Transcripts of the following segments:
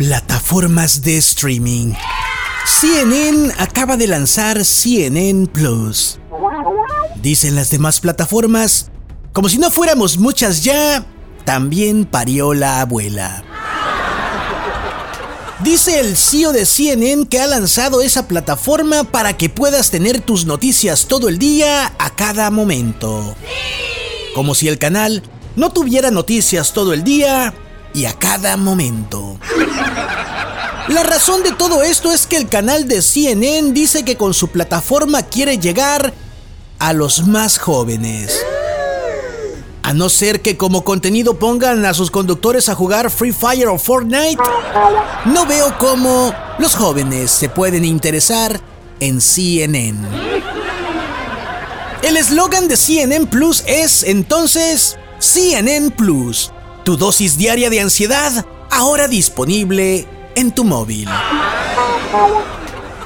Plataformas de streaming. CNN acaba de lanzar CNN Plus. Dicen las demás plataformas, como si no fuéramos muchas ya, también parió la abuela. Dice el CEO de CNN que ha lanzado esa plataforma para que puedas tener tus noticias todo el día a cada momento. Como si el canal no tuviera noticias todo el día y a cada momento. La razón de todo esto es que el canal de CNN dice que con su plataforma quiere llegar a los más jóvenes. A no ser que como contenido pongan a sus conductores a jugar Free Fire o Fortnite, no veo cómo los jóvenes se pueden interesar en CNN. El eslogan de CNN Plus es entonces CNN Plus, tu dosis diaria de ansiedad, ahora disponible en tu móvil.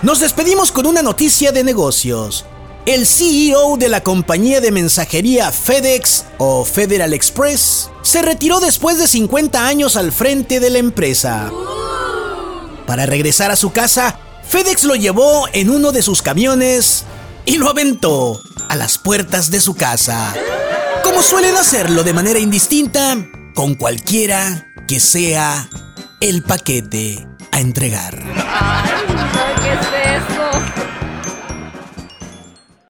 Nos despedimos con una noticia de negocios. El CEO de la compañía de mensajería FedEx o Federal Express se retiró después de 50 años al frente de la empresa. Para regresar a su casa, FedEx lo llevó en uno de sus camiones y lo aventó a las puertas de su casa. Como suelen hacerlo de manera indistinta con cualquiera que sea el paquete a entregar.